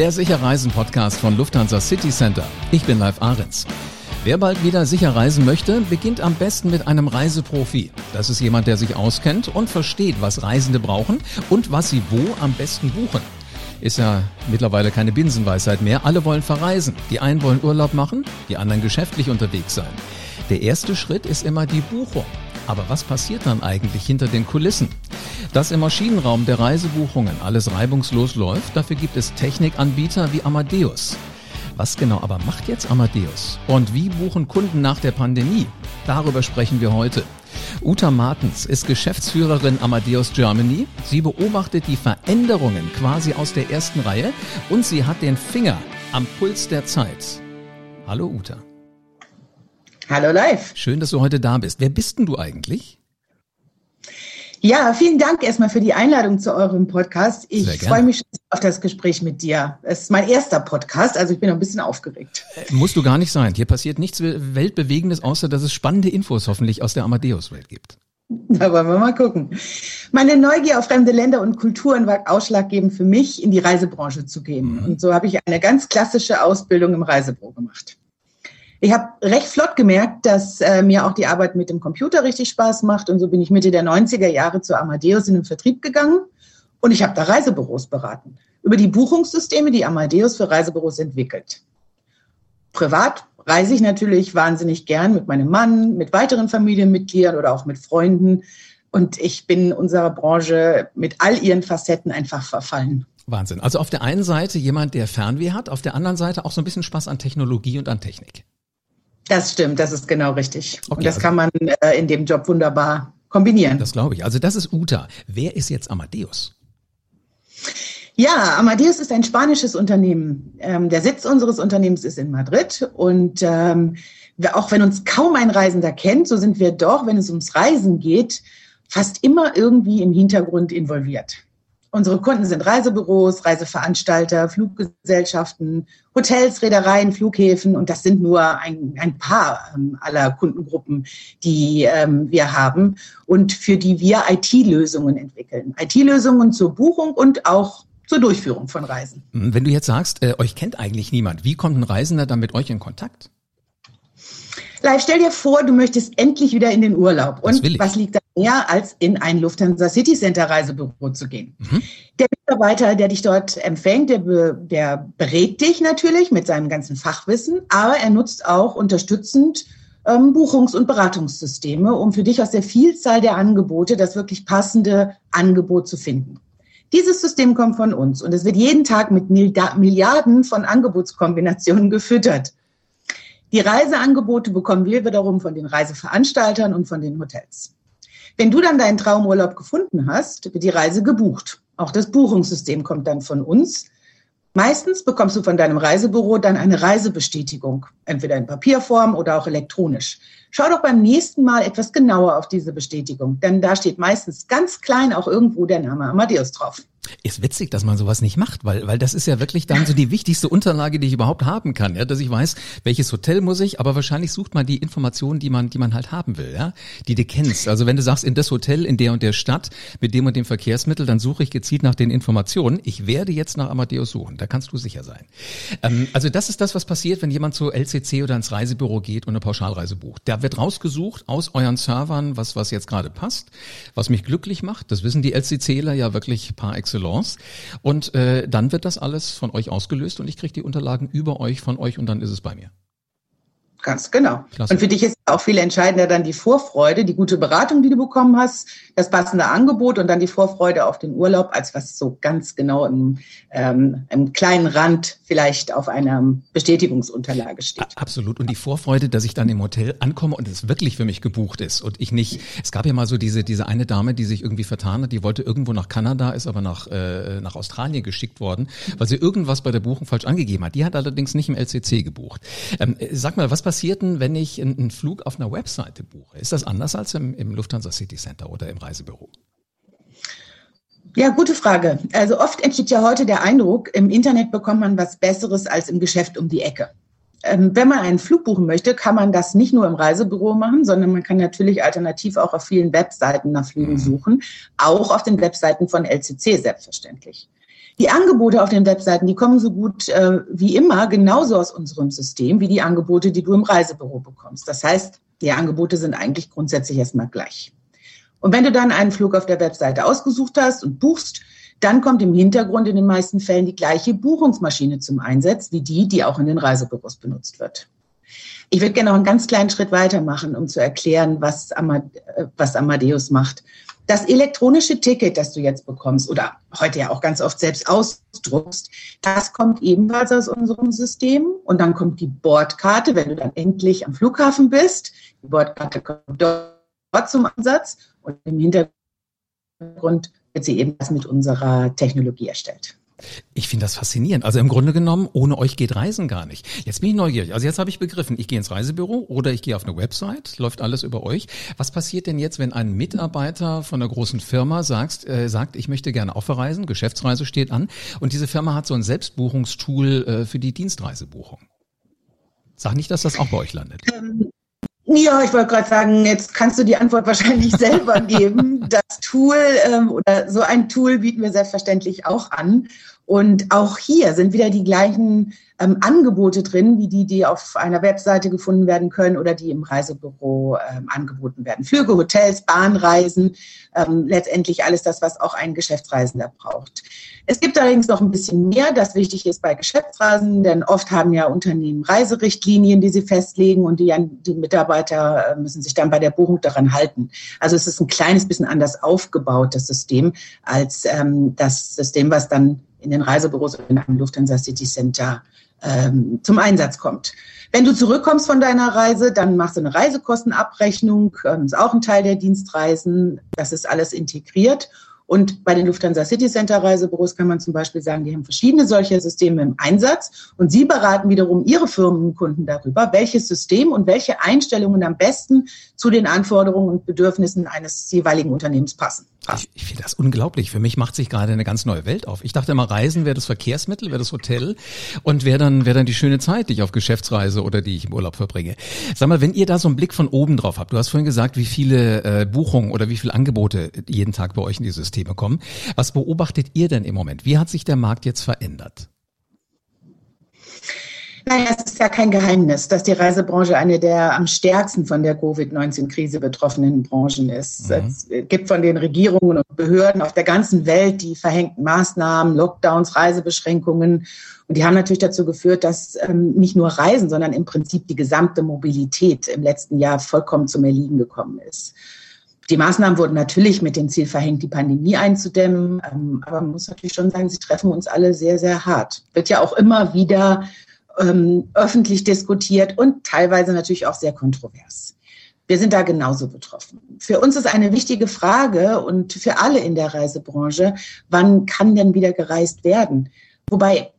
Der Sicherreisen-Podcast von Lufthansa City Center. Ich bin Live Ahrens. Wer bald wieder sicher reisen möchte, beginnt am besten mit einem Reiseprofi. Das ist jemand, der sich auskennt und versteht, was Reisende brauchen und was sie wo am besten buchen. Ist ja mittlerweile keine Binsenweisheit mehr. Alle wollen verreisen. Die einen wollen Urlaub machen, die anderen geschäftlich unterwegs sein. Der erste Schritt ist immer die Buchung. Aber was passiert dann eigentlich hinter den Kulissen? Dass im Maschinenraum der Reisebuchungen alles reibungslos läuft, dafür gibt es Technikanbieter wie Amadeus. Was genau aber macht jetzt Amadeus? Und wie buchen Kunden nach der Pandemie? Darüber sprechen wir heute. Uta Martens ist Geschäftsführerin Amadeus Germany. Sie beobachtet die Veränderungen quasi aus der ersten Reihe und sie hat den Finger am Puls der Zeit. Hallo Uta. Hallo live. Schön, dass du heute da bist. Wer bist denn du eigentlich? Ja, vielen Dank erstmal für die Einladung zu eurem Podcast. Ich freue mich auf das Gespräch mit dir. Es ist mein erster Podcast, also ich bin noch ein bisschen aufgeregt. Musst du gar nicht sein. Hier passiert nichts Weltbewegendes, außer dass es spannende Infos hoffentlich aus der Amadeus-Welt gibt. Da wollen wir mal gucken. Meine Neugier auf fremde Länder und Kulturen war ausschlaggebend für mich, in die Reisebranche zu gehen. Mhm. Und so habe ich eine ganz klassische Ausbildung im Reisebüro gemacht. Ich habe recht flott gemerkt, dass äh, mir auch die Arbeit mit dem Computer richtig Spaß macht. Und so bin ich Mitte der 90er Jahre zu Amadeus in den Vertrieb gegangen und ich habe da Reisebüros beraten. Über die Buchungssysteme, die Amadeus für Reisebüros entwickelt. Privat reise ich natürlich wahnsinnig gern mit meinem Mann, mit weiteren Familienmitgliedern oder auch mit Freunden. Und ich bin unserer Branche mit all ihren Facetten einfach verfallen. Wahnsinn. Also auf der einen Seite jemand, der Fernweh hat, auf der anderen Seite auch so ein bisschen Spaß an Technologie und an Technik. Das stimmt, das ist genau richtig. Okay, und das also kann man äh, in dem Job wunderbar kombinieren. Das glaube ich. Also das ist Uta. Wer ist jetzt Amadeus? Ja, Amadeus ist ein spanisches Unternehmen. Ähm, der Sitz unseres Unternehmens ist in Madrid und ähm, auch wenn uns kaum ein Reisender kennt, so sind wir doch, wenn es ums Reisen geht, fast immer irgendwie im Hintergrund involviert. Unsere Kunden sind Reisebüros, Reiseveranstalter, Fluggesellschaften, Hotels, Reedereien, Flughäfen und das sind nur ein, ein paar ähm, aller Kundengruppen, die ähm, wir haben und für die wir IT-Lösungen entwickeln. IT-Lösungen zur Buchung und auch zur Durchführung von Reisen. Wenn du jetzt sagst, äh, euch kennt eigentlich niemand, wie kommt ein Reisender dann mit euch in Kontakt? Live, stell dir vor, du möchtest endlich wieder in den Urlaub. Und was liegt da mehr, als in ein Lufthansa City Center Reisebüro zu gehen? Mhm. Der Mitarbeiter, der dich dort empfängt, der, der berät dich natürlich mit seinem ganzen Fachwissen, aber er nutzt auch unterstützend ähm, Buchungs- und Beratungssysteme, um für dich aus der Vielzahl der Angebote das wirklich passende Angebot zu finden. Dieses System kommt von uns und es wird jeden Tag mit Milliarden von Angebotskombinationen gefüttert. Die Reiseangebote bekommen wir wiederum von den Reiseveranstaltern und von den Hotels. Wenn du dann deinen Traumurlaub gefunden hast, wird die Reise gebucht. Auch das Buchungssystem kommt dann von uns. Meistens bekommst du von deinem Reisebüro dann eine Reisebestätigung, entweder in Papierform oder auch elektronisch. Schau doch beim nächsten Mal etwas genauer auf diese Bestätigung, denn da steht meistens ganz klein auch irgendwo der Name Amadeus drauf. Ist witzig, dass man sowas nicht macht, weil, weil das ist ja wirklich dann so die wichtigste Unterlage, die ich überhaupt haben kann, ja, dass ich weiß, welches Hotel muss ich, aber wahrscheinlich sucht man die Informationen, die man, die man halt haben will, ja, die du kennst. Also wenn du sagst, in das Hotel, in der und der Stadt, mit dem und dem Verkehrsmittel, dann suche ich gezielt nach den Informationen. Ich werde jetzt nach Amadeus suchen, da kannst du sicher sein. Ähm, also das ist das, was passiert, wenn jemand zur LCC oder ins Reisebüro geht und eine Pauschalreise bucht. Da wird rausgesucht aus euren Servern, was, was jetzt gerade passt, was mich glücklich macht. Das wissen die LCCler ja wirklich par excellence. Und äh, dann wird das alles von euch ausgelöst und ich kriege die Unterlagen über euch, von euch und dann ist es bei mir. Ganz genau. Klasse. Und für dich ist auch viel entscheidender dann die Vorfreude, die gute Beratung, die du bekommen hast, das passende Angebot und dann die Vorfreude auf den Urlaub, als was so ganz genau im, ähm, im kleinen Rand vielleicht auf einer Bestätigungsunterlage steht. Absolut. Und die Vorfreude, dass ich dann im Hotel ankomme und es wirklich für mich gebucht ist und ich nicht, es gab ja mal so diese, diese eine Dame, die sich irgendwie vertan hat, die wollte irgendwo nach Kanada, ist aber nach, äh, nach Australien geschickt worden, weil sie irgendwas bei der Buchung falsch angegeben hat. Die hat allerdings nicht im LCC gebucht. Ähm, sag mal, was passiert denn, wenn ich einen Flug auf einer Webseite buche? Ist das anders als im, im Lufthansa City Center oder im Reisebüro? Ja, gute Frage. Also oft entsteht ja heute der Eindruck, im Internet bekommt man was Besseres als im Geschäft um die Ecke. Ähm, wenn man einen Flug buchen möchte, kann man das nicht nur im Reisebüro machen, sondern man kann natürlich alternativ auch auf vielen Webseiten nach Flügen mhm. suchen, auch auf den Webseiten von LCC selbstverständlich. Die Angebote auf den Webseiten, die kommen so gut äh, wie immer genauso aus unserem System wie die Angebote, die du im Reisebüro bekommst. Das heißt, die Angebote sind eigentlich grundsätzlich erstmal gleich. Und wenn du dann einen Flug auf der Webseite ausgesucht hast und buchst, dann kommt im Hintergrund in den meisten Fällen die gleiche Buchungsmaschine zum Einsatz wie die, die auch in den Reisebüros benutzt wird. Ich würde gerne noch einen ganz kleinen Schritt weitermachen, um zu erklären, was, Amade äh, was Amadeus macht. Das elektronische Ticket, das du jetzt bekommst oder heute ja auch ganz oft selbst ausdruckst, das kommt ebenfalls aus unserem System. Und dann kommt die Bordkarte, wenn du dann endlich am Flughafen bist. Die Bordkarte kommt dort zum Ansatz und im Hintergrund wird sie ebenfalls mit unserer Technologie erstellt. Ich finde das faszinierend. Also im Grunde genommen, ohne euch geht Reisen gar nicht. Jetzt bin ich neugierig. Also jetzt habe ich begriffen, ich gehe ins Reisebüro oder ich gehe auf eine Website, läuft alles über euch. Was passiert denn jetzt, wenn ein Mitarbeiter von einer großen Firma sagt, äh, sagt, ich möchte gerne auch verreisen, Geschäftsreise steht an und diese Firma hat so ein Selbstbuchungstool äh, für die Dienstreisebuchung? Sag nicht, dass das auch bei euch landet. Ähm, ja, ich wollte gerade sagen, jetzt kannst du die Antwort wahrscheinlich selber geben. Das Tool ähm, oder so ein Tool bieten wir selbstverständlich auch an. Und auch hier sind wieder die gleichen ähm, Angebote drin, wie die, die auf einer Webseite gefunden werden können oder die im Reisebüro ähm, angeboten werden. Flüge, Hotels, Bahnreisen, ähm, letztendlich alles das, was auch ein Geschäftsreisender braucht. Es gibt allerdings noch ein bisschen mehr, das wichtig ist bei Geschäftsreisen, denn oft haben ja Unternehmen Reiserichtlinien, die sie festlegen und die, die Mitarbeiter äh, müssen sich dann bei der Buchung daran halten. Also es ist ein kleines bisschen anders aufgebaut, das System, als ähm, das System, was dann in den Reisebüros in einem Lufthansa City Center ähm, zum Einsatz kommt. Wenn du zurückkommst von deiner Reise, dann machst du eine Reisekostenabrechnung, ähm, ist auch ein Teil der Dienstreisen. Das ist alles integriert. Und bei den Lufthansa City Center Reisebüros kann man zum Beispiel sagen, die haben verschiedene solcher Systeme im Einsatz und sie beraten wiederum ihre Firmenkunden darüber, welches System und welche Einstellungen am besten zu den Anforderungen und Bedürfnissen eines jeweiligen Unternehmens passen. Ich, ich finde das unglaublich. Für mich macht sich gerade eine ganz neue Welt auf. Ich dachte immer, Reisen wäre das Verkehrsmittel, wäre das Hotel und wäre dann, wäre dann die schöne Zeit, die ich auf Geschäftsreise oder die ich im Urlaub verbringe. Sag mal, wenn ihr da so einen Blick von oben drauf habt, du hast vorhin gesagt, wie viele äh, Buchungen oder wie viele Angebote jeden Tag bei euch in die Systeme kommen. Was beobachtet ihr denn im Moment? Wie hat sich der Markt jetzt verändert? Naja, es ist ja kein Geheimnis, dass die Reisebranche eine der am stärksten von der Covid-19-Krise betroffenen Branchen ist. Mhm. Es gibt von den Regierungen und Behörden auf der ganzen Welt die verhängten Maßnahmen, Lockdowns, Reisebeschränkungen. Und die haben natürlich dazu geführt, dass ähm, nicht nur Reisen, sondern im Prinzip die gesamte Mobilität im letzten Jahr vollkommen zum Erliegen gekommen ist. Die Maßnahmen wurden natürlich mit dem Ziel verhängt, die Pandemie einzudämmen. Ähm, aber man muss natürlich schon sagen, sie treffen uns alle sehr, sehr hart. Wird ja auch immer wieder ähm, öffentlich diskutiert und teilweise natürlich auch sehr kontrovers. Wir sind da genauso betroffen. Für uns ist eine wichtige Frage und für alle in der Reisebranche, wann kann denn wieder gereist werden? Wobei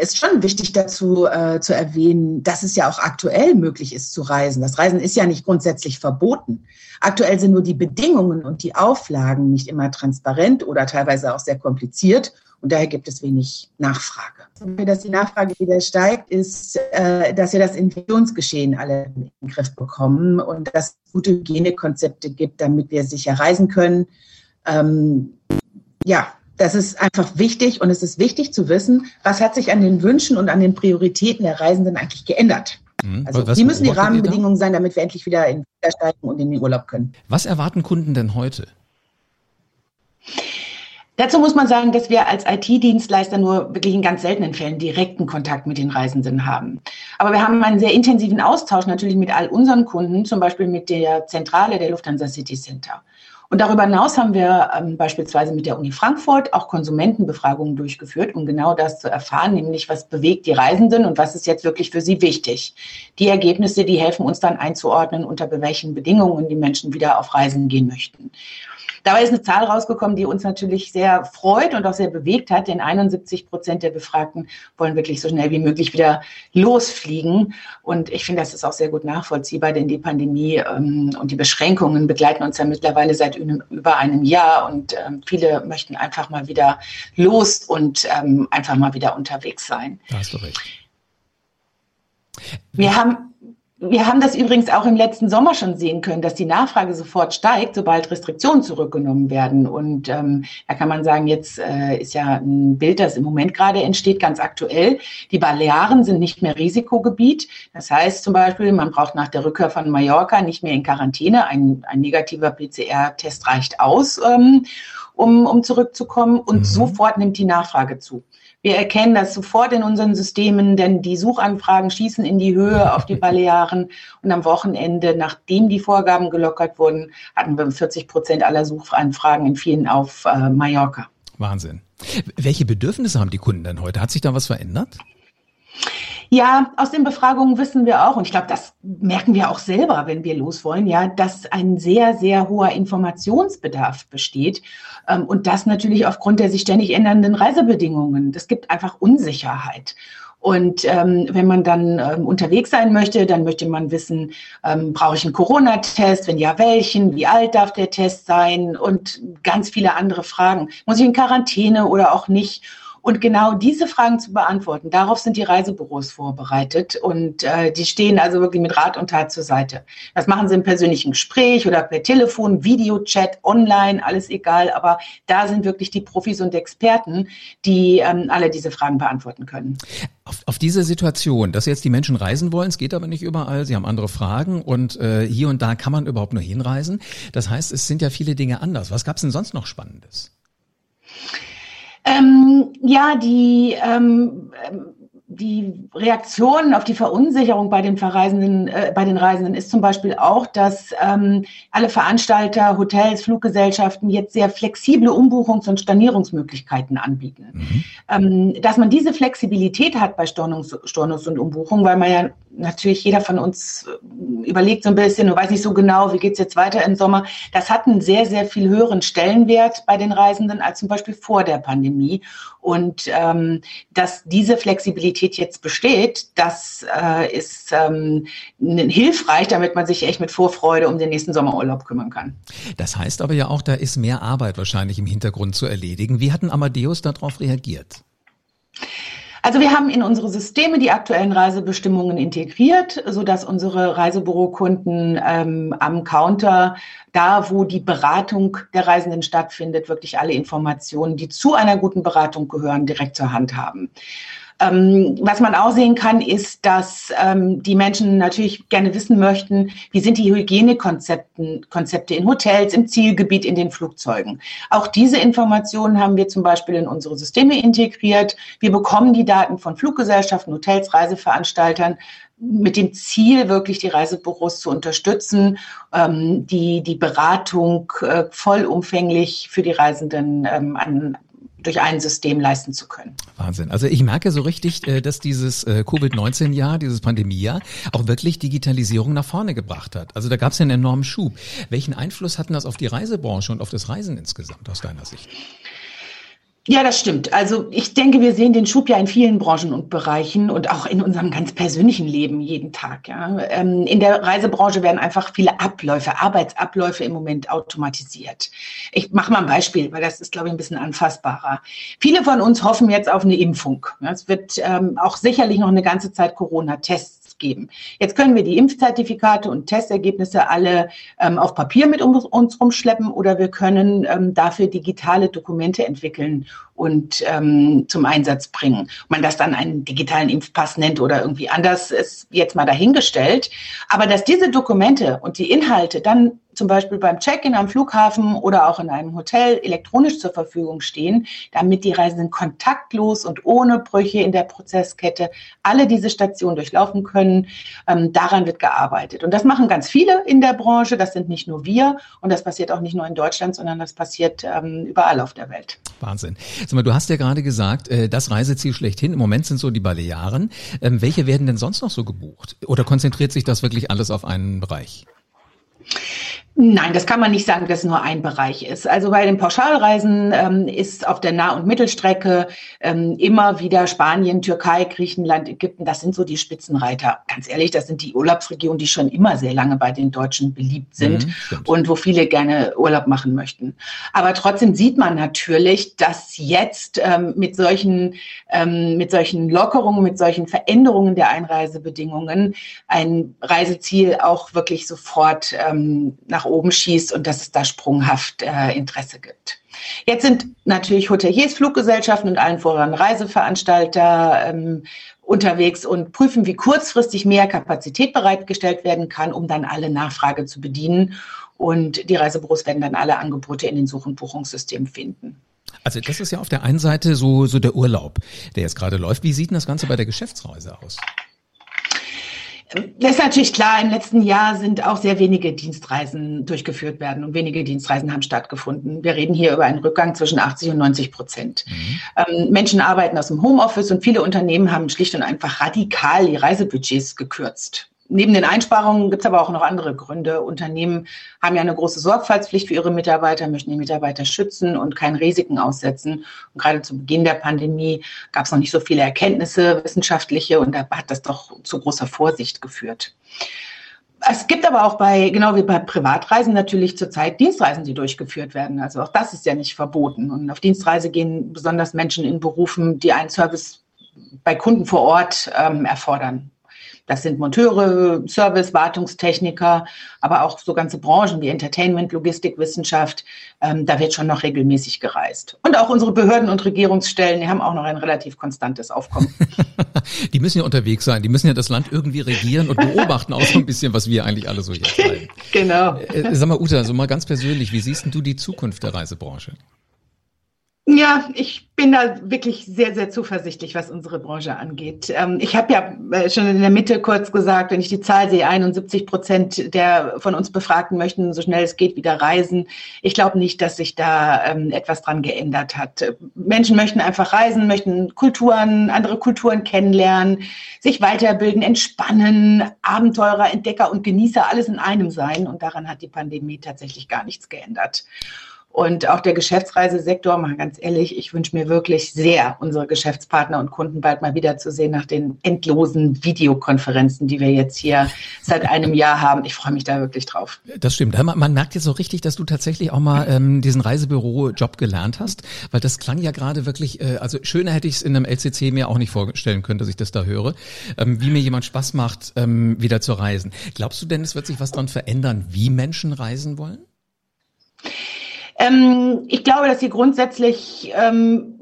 es schon wichtig dazu äh, zu erwähnen, dass es ja auch aktuell möglich ist zu reisen. Das Reisen ist ja nicht grundsätzlich verboten. Aktuell sind nur die Bedingungen und die Auflagen nicht immer transparent oder teilweise auch sehr kompliziert und daher gibt es wenig Nachfrage. Dass die Nachfrage wieder steigt, ist, äh, dass wir das Infektionsgeschehen alle in den Griff bekommen und dass es gute Hygienekonzepte gibt, damit wir sicher reisen können. Ähm, ja, das ist einfach wichtig und es ist wichtig zu wissen, was hat sich an den Wünschen und an den Prioritäten der Reisenden eigentlich geändert. Mhm. Also was wie müssen die Rahmenbedingungen sein, damit wir endlich wieder in steigen und in den Urlaub können. Was erwarten Kunden denn heute? Dazu muss man sagen, dass wir als IT-Dienstleister nur wirklich in ganz seltenen Fällen direkten Kontakt mit den Reisenden haben. Aber wir haben einen sehr intensiven Austausch natürlich mit all unseren Kunden, zum Beispiel mit der Zentrale der Lufthansa City Center. Und darüber hinaus haben wir ähm, beispielsweise mit der Uni Frankfurt auch Konsumentenbefragungen durchgeführt, um genau das zu erfahren, nämlich was bewegt die Reisenden und was ist jetzt wirklich für sie wichtig. Die Ergebnisse, die helfen uns dann einzuordnen, unter welchen Bedingungen die Menschen wieder auf Reisen gehen möchten. Dabei ist eine Zahl rausgekommen, die uns natürlich sehr freut und auch sehr bewegt hat, denn 71 Prozent der Befragten wollen wirklich so schnell wie möglich wieder losfliegen. Und ich finde, das ist auch sehr gut nachvollziehbar, denn die Pandemie ähm, und die Beschränkungen begleiten uns ja mittlerweile seit über einem Jahr und ähm, viele möchten einfach mal wieder los und ähm, einfach mal wieder unterwegs sein. Da hast du recht. Wir haben wir haben das übrigens auch im letzten Sommer schon sehen können, dass die Nachfrage sofort steigt, sobald Restriktionen zurückgenommen werden. Und ähm, da kann man sagen, jetzt äh, ist ja ein Bild, das im Moment gerade entsteht, ganz aktuell. Die Balearen sind nicht mehr Risikogebiet. Das heißt zum Beispiel, man braucht nach der Rückkehr von Mallorca nicht mehr in Quarantäne. Ein, ein negativer PCR-Test reicht aus, ähm, um, um zurückzukommen. Und mhm. sofort nimmt die Nachfrage zu. Wir erkennen das sofort in unseren Systemen, denn die Suchanfragen schießen in die Höhe auf die Balearen. Und am Wochenende, nachdem die Vorgaben gelockert wurden, hatten wir 40 Prozent aller Suchanfragen in vielen auf äh, Mallorca. Wahnsinn. Welche Bedürfnisse haben die Kunden denn heute? Hat sich da was verändert? Ja, aus den Befragungen wissen wir auch, und ich glaube, das merken wir auch selber, wenn wir los wollen, ja, dass ein sehr, sehr hoher Informationsbedarf besteht. Ähm, und das natürlich aufgrund der sich ständig ändernden Reisebedingungen. Das gibt einfach Unsicherheit. Und ähm, wenn man dann ähm, unterwegs sein möchte, dann möchte man wissen, ähm, brauche ich einen Corona-Test? Wenn ja, welchen? Wie alt darf der Test sein? Und ganz viele andere Fragen. Muss ich in Quarantäne oder auch nicht? Und genau diese Fragen zu beantworten, darauf sind die Reisebüros vorbereitet und äh, die stehen also wirklich mit Rat und Tat zur Seite. Das machen sie im persönlichen Gespräch oder per Telefon, Videochat, online, alles egal. Aber da sind wirklich die Profis und Experten, die ähm, alle diese Fragen beantworten können. Auf, auf diese Situation, dass jetzt die Menschen reisen wollen, es geht aber nicht überall, sie haben andere Fragen und äh, hier und da kann man überhaupt nur hinreisen. Das heißt, es sind ja viele Dinge anders. Was gab es denn sonst noch Spannendes? Ähm, ja, die ähm, die Reaktion auf die Verunsicherung bei den Verreisenden, äh, bei den Reisenden ist zum Beispiel auch, dass ähm, alle Veranstalter, Hotels, Fluggesellschaften jetzt sehr flexible Umbuchungs- und Stornierungsmöglichkeiten anbieten. Mhm. Ähm, dass man diese Flexibilität hat bei Stornungs, Stornungs und Umbuchung, weil man ja natürlich jeder von uns äh, überlegt so ein bisschen und weiß nicht so genau, wie geht's jetzt weiter im Sommer. Das hat einen sehr, sehr viel höheren Stellenwert bei den Reisenden als zum Beispiel vor der Pandemie. Und ähm, dass diese Flexibilität jetzt besteht, das äh, ist ähm, hilfreich, damit man sich echt mit Vorfreude um den nächsten Sommerurlaub kümmern kann. Das heißt aber ja auch, da ist mehr Arbeit wahrscheinlich im Hintergrund zu erledigen. Wie hatten Amadeus darauf reagiert? Also wir haben in unsere Systeme die aktuellen Reisebestimmungen integriert, so dass unsere Reisebürokunden ähm, am Counter, da wo die Beratung der Reisenden stattfindet, wirklich alle Informationen, die zu einer guten Beratung gehören, direkt zur Hand haben. Ähm, was man auch sehen kann, ist, dass ähm, die Menschen natürlich gerne wissen möchten, wie sind die Hygienekonzepte Konzepte in Hotels, im Zielgebiet, in den Flugzeugen. Auch diese Informationen haben wir zum Beispiel in unsere Systeme integriert. Wir bekommen die Daten von Fluggesellschaften, Hotels, Reiseveranstaltern mit dem Ziel, wirklich die Reisebüros zu unterstützen, ähm, die, die Beratung äh, vollumfänglich für die Reisenden ähm, an, durch ein System leisten zu können. Wahnsinn. Also ich merke so richtig, äh, dass dieses äh, Covid-19-Jahr, dieses Pandemiejahr auch wirklich Digitalisierung nach vorne gebracht hat. Also da gab es ja einen enormen Schub. Welchen Einfluss hatten das auf die Reisebranche und auf das Reisen insgesamt aus deiner Sicht? Ja, das stimmt. Also ich denke, wir sehen den Schub ja in vielen Branchen und Bereichen und auch in unserem ganz persönlichen Leben jeden Tag. Ja. Ähm, in der Reisebranche werden einfach viele Abläufe, Arbeitsabläufe im Moment automatisiert. Ich mache mal ein Beispiel, weil das ist, glaube ich, ein bisschen anfassbarer. Viele von uns hoffen jetzt auf eine Impfung. Es wird ähm, auch sicherlich noch eine ganze Zeit Corona-Tests geben. Jetzt können wir die Impfzertifikate und Testergebnisse alle ähm, auf Papier mit uns rumschleppen oder wir können ähm, dafür digitale Dokumente entwickeln und ähm, zum Einsatz bringen. Ob man das dann einen digitalen Impfpass nennt oder irgendwie anders, ist jetzt mal dahingestellt. Aber dass diese Dokumente und die Inhalte dann zum Beispiel beim Check-in am Flughafen oder auch in einem Hotel elektronisch zur Verfügung stehen, damit die Reisenden kontaktlos und ohne Brüche in der Prozesskette alle diese Stationen durchlaufen können. Ähm, daran wird gearbeitet. Und das machen ganz viele in der Branche. Das sind nicht nur wir. Und das passiert auch nicht nur in Deutschland, sondern das passiert ähm, überall auf der Welt. Wahnsinn. Mal, du hast ja gerade gesagt, äh, das Reiseziel schlechthin im Moment sind so die Balearen. Ähm, welche werden denn sonst noch so gebucht? Oder konzentriert sich das wirklich alles auf einen Bereich? Nein, das kann man nicht sagen, dass nur ein Bereich ist. Also bei den Pauschalreisen ähm, ist auf der Nah- und Mittelstrecke ähm, immer wieder Spanien, Türkei, Griechenland, Ägypten, das sind so die Spitzenreiter. Ganz ehrlich, das sind die Urlaubsregionen, die schon immer sehr lange bei den Deutschen beliebt sind mhm, und wo viele gerne Urlaub machen möchten. Aber trotzdem sieht man natürlich, dass jetzt ähm, mit solchen ähm, mit solchen Lockerungen, mit solchen Veränderungen der Einreisebedingungen ein Reiseziel auch wirklich sofort ähm, nach oben schießt und dass es da sprunghaft äh, Interesse gibt. Jetzt sind natürlich Hoteliers, Fluggesellschaften und allen voran Reiseveranstalter ähm, unterwegs und prüfen, wie kurzfristig mehr Kapazität bereitgestellt werden kann, um dann alle Nachfrage zu bedienen. Und die Reisebüros werden dann alle Angebote in den Such- und Buchungssystemen finden. Also das ist ja auf der einen Seite so, so der Urlaub, der jetzt gerade läuft. Wie sieht denn das Ganze bei der Geschäftsreise aus? Das ist natürlich klar, im letzten Jahr sind auch sehr wenige Dienstreisen durchgeführt werden und wenige Dienstreisen haben stattgefunden. Wir reden hier über einen Rückgang zwischen 80 und 90 Prozent. Mhm. Ähm, Menschen arbeiten aus dem Homeoffice und viele Unternehmen haben schlicht und einfach radikal die Reisebudgets gekürzt neben den Einsparungen gibt es aber auch noch andere Gründe. Unternehmen haben ja eine große Sorgfaltspflicht für ihre Mitarbeiter, möchten die Mitarbeiter schützen und keinen Risiken aussetzen. Und gerade zu Beginn der Pandemie gab es noch nicht so viele Erkenntnisse, wissenschaftliche, und da hat das doch zu großer Vorsicht geführt. Es gibt aber auch bei, genau wie bei Privatreisen natürlich zurzeit Dienstreisen, die durchgeführt werden. Also auch das ist ja nicht verboten. Und auf Dienstreise gehen besonders Menschen in Berufen, die einen Service bei Kunden vor Ort ähm, erfordern. Das sind Monteure, Service, Wartungstechniker, aber auch so ganze Branchen wie Entertainment, Logistik, Wissenschaft. Ähm, da wird schon noch regelmäßig gereist. Und auch unsere Behörden und Regierungsstellen, die haben auch noch ein relativ konstantes Aufkommen. die müssen ja unterwegs sein. Die müssen ja das Land irgendwie regieren und beobachten auch so ein bisschen, was wir eigentlich alle so hier treiben. genau. Äh, sag mal, Uta, so mal ganz persönlich, wie siehst denn du die Zukunft der Reisebranche? Ja, ich bin da wirklich sehr, sehr zuversichtlich, was unsere Branche angeht. Ähm, ich habe ja äh, schon in der Mitte kurz gesagt, wenn ich die Zahl sehe, 71 Prozent der von uns Befragten möchten so schnell es geht wieder reisen. Ich glaube nicht, dass sich da ähm, etwas dran geändert hat. Menschen möchten einfach reisen, möchten Kulturen, andere Kulturen kennenlernen, sich weiterbilden, entspannen, Abenteurer, Entdecker und Genießer, alles in einem sein. Und daran hat die Pandemie tatsächlich gar nichts geändert. Und auch der Geschäftsreisesektor, mal ganz ehrlich, ich wünsche mir wirklich sehr, unsere Geschäftspartner und Kunden bald mal wiederzusehen nach den endlosen Videokonferenzen, die wir jetzt hier seit einem Jahr haben. Ich freue mich da wirklich drauf. Das stimmt. Man, merkt jetzt so richtig, dass du tatsächlich auch mal ähm, diesen Reisebüro-Job gelernt hast, weil das klang ja gerade wirklich, äh, also schöner hätte ich es in einem LCC mir auch nicht vorstellen können, dass ich das da höre, ähm, wie mir jemand Spaß macht, ähm, wieder zu reisen. Glaubst du denn, es wird sich was dran verändern, wie Menschen reisen wollen? Ähm, ich glaube, dass sie grundsätzlich ähm,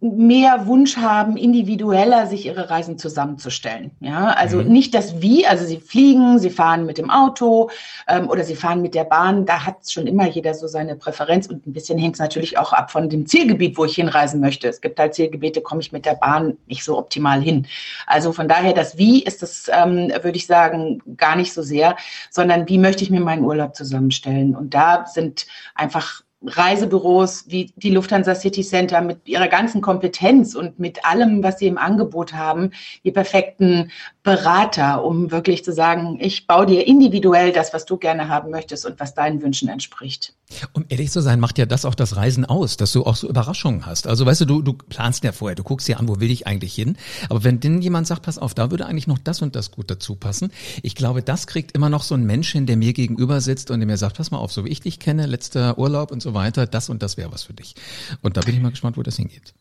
mehr Wunsch haben, individueller sich ihre Reisen zusammenzustellen. Ja, also mhm. nicht das Wie, also sie fliegen, sie fahren mit dem Auto ähm, oder sie fahren mit der Bahn. Da hat schon immer jeder so seine Präferenz und ein bisschen hängt es natürlich auch ab von dem Zielgebiet, wo ich hinreisen möchte. Es gibt halt Zielgebiete, komme ich mit der Bahn nicht so optimal hin. Also von daher das Wie ist das, ähm, würde ich sagen, gar nicht so sehr, sondern wie möchte ich mir meinen Urlaub zusammenstellen? Und da sind einfach Reisebüros wie die Lufthansa City Center mit ihrer ganzen Kompetenz und mit allem, was sie im Angebot haben, die perfekten Berater, um wirklich zu sagen, ich baue dir individuell das, was du gerne haben möchtest und was deinen Wünschen entspricht. Um ehrlich zu sein, macht ja das auch das Reisen aus, dass du auch so Überraschungen hast. Also weißt du, du, du planst ja vorher, du guckst dir an, wo will ich eigentlich hin. Aber wenn denn jemand sagt, pass auf, da würde eigentlich noch das und das gut dazu passen. Ich glaube, das kriegt immer noch so ein Mensch hin, der mir gegenüber sitzt und der mir sagt, pass mal auf, so wie ich dich kenne, letzter Urlaub und so weiter, das und das wäre was für dich. Und da bin ich mal gespannt, wo das hingeht.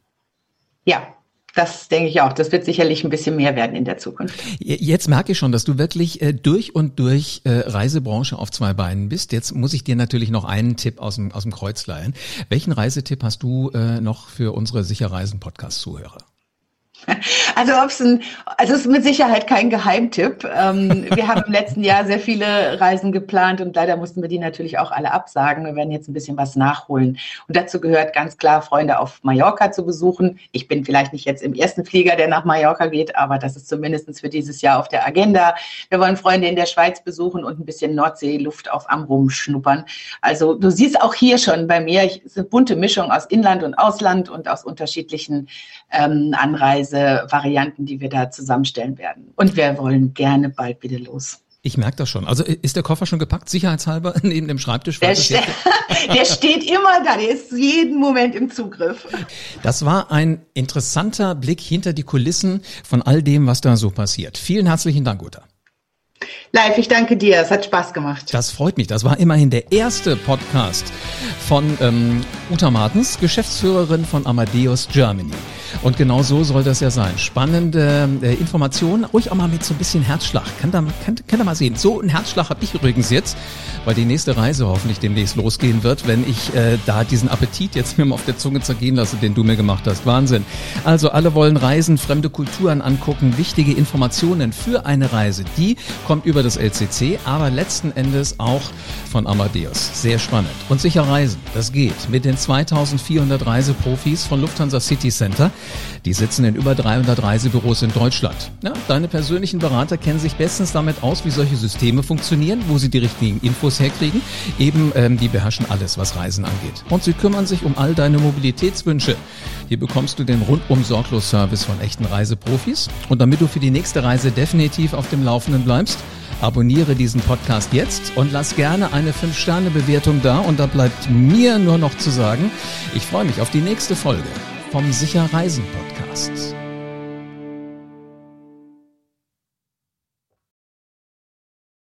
Ja, das denke ich auch. Das wird sicherlich ein bisschen mehr werden in der Zukunft. Jetzt merke ich schon, dass du wirklich äh, durch und durch äh, Reisebranche auf zwei Beinen bist. Jetzt muss ich dir natürlich noch einen Tipp aus dem, aus dem Kreuz leihen. Welchen Reisetipp hast du äh, noch für unsere Sicherreisen-Podcast-Zuhörer? Also ob es ein, also es ist mit Sicherheit kein Geheimtipp. Ähm, wir haben im letzten Jahr sehr viele Reisen geplant und leider mussten wir die natürlich auch alle absagen. Wir werden jetzt ein bisschen was nachholen. Und dazu gehört ganz klar, Freunde auf Mallorca zu besuchen. Ich bin vielleicht nicht jetzt im ersten Flieger, der nach Mallorca geht, aber das ist zumindest für dieses Jahr auf der Agenda. Wir wollen Freunde in der Schweiz besuchen und ein bisschen Nordseeluft auf Amrum schnuppern. Also du siehst auch hier schon bei mir, es ist eine bunte Mischung aus Inland und Ausland und aus unterschiedlichen ähm, Anreisen. Reisevarianten, die wir da zusammenstellen werden. Und wir wollen gerne bald wieder los. Ich merke das schon. Also ist der Koffer schon gepackt, sicherheitshalber, neben dem Schreibtisch? Der, ste der steht immer da, der ist jeden Moment im Zugriff. Das war ein interessanter Blick hinter die Kulissen von all dem, was da so passiert. Vielen herzlichen Dank, Uta. Live, ich danke dir. Es hat Spaß gemacht. Das freut mich. Das war immerhin der erste Podcast von ähm, Uta Martens, Geschäftsführerin von Amadeus Germany. Und genau so soll das ja sein. Spannende äh, Informationen, ruhig auch mal mit so ein bisschen Herzschlag. Kann da, kann, kann da mal sehen. So einen Herzschlag habe ich übrigens jetzt, weil die nächste Reise hoffentlich demnächst losgehen wird, wenn ich äh, da diesen Appetit jetzt mir mal auf der Zunge zergehen lasse, den du mir gemacht hast. Wahnsinn. Also alle wollen reisen, fremde Kulturen angucken, wichtige Informationen für eine Reise. Die kommt über das LCC, aber letzten Endes auch von Amadeus. Sehr spannend. Und sicher reisen, das geht mit den 2400 Reiseprofis von Lufthansa City Center. Die sitzen in über 300 Reisebüros in Deutschland. Ja, deine persönlichen Berater kennen sich bestens damit aus, wie solche Systeme funktionieren, wo sie die richtigen Infos herkriegen. Eben, ähm, die beherrschen alles, was Reisen angeht. Und sie kümmern sich um all deine Mobilitätswünsche. Hier bekommst du den rundum sorglos Service von echten Reiseprofis. Und damit du für die nächste Reise definitiv auf dem Laufenden bleibst, Abonniere diesen Podcast jetzt und lass gerne eine 5-Sterne-Bewertung da. Und da bleibt mir nur noch zu sagen, ich freue mich auf die nächste Folge vom Sicher Reisen Podcast.